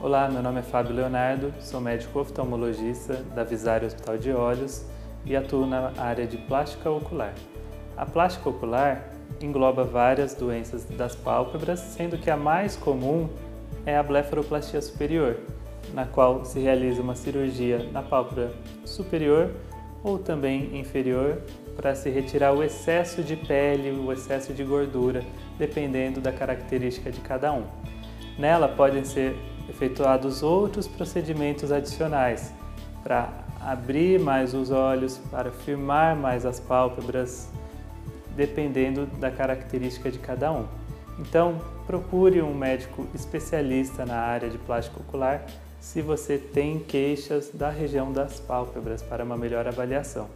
Olá, meu nome é Fábio Leonardo, sou médico oftalmologista da Visário Hospital de Olhos e atuo na área de plástica ocular. A plástica ocular engloba várias doenças das pálpebras, sendo que a mais comum é a blefaroplastia superior, na qual se realiza uma cirurgia na pálpebra superior ou também inferior para se retirar o excesso de pele, o excesso de gordura, dependendo da característica de cada um. Nela podem ser efetuados outros procedimentos adicionais para abrir mais os olhos, para firmar mais as pálpebras, dependendo da característica de cada um. Então, procure um médico especialista na área de plástico ocular se você tem queixas da região das pálpebras para uma melhor avaliação.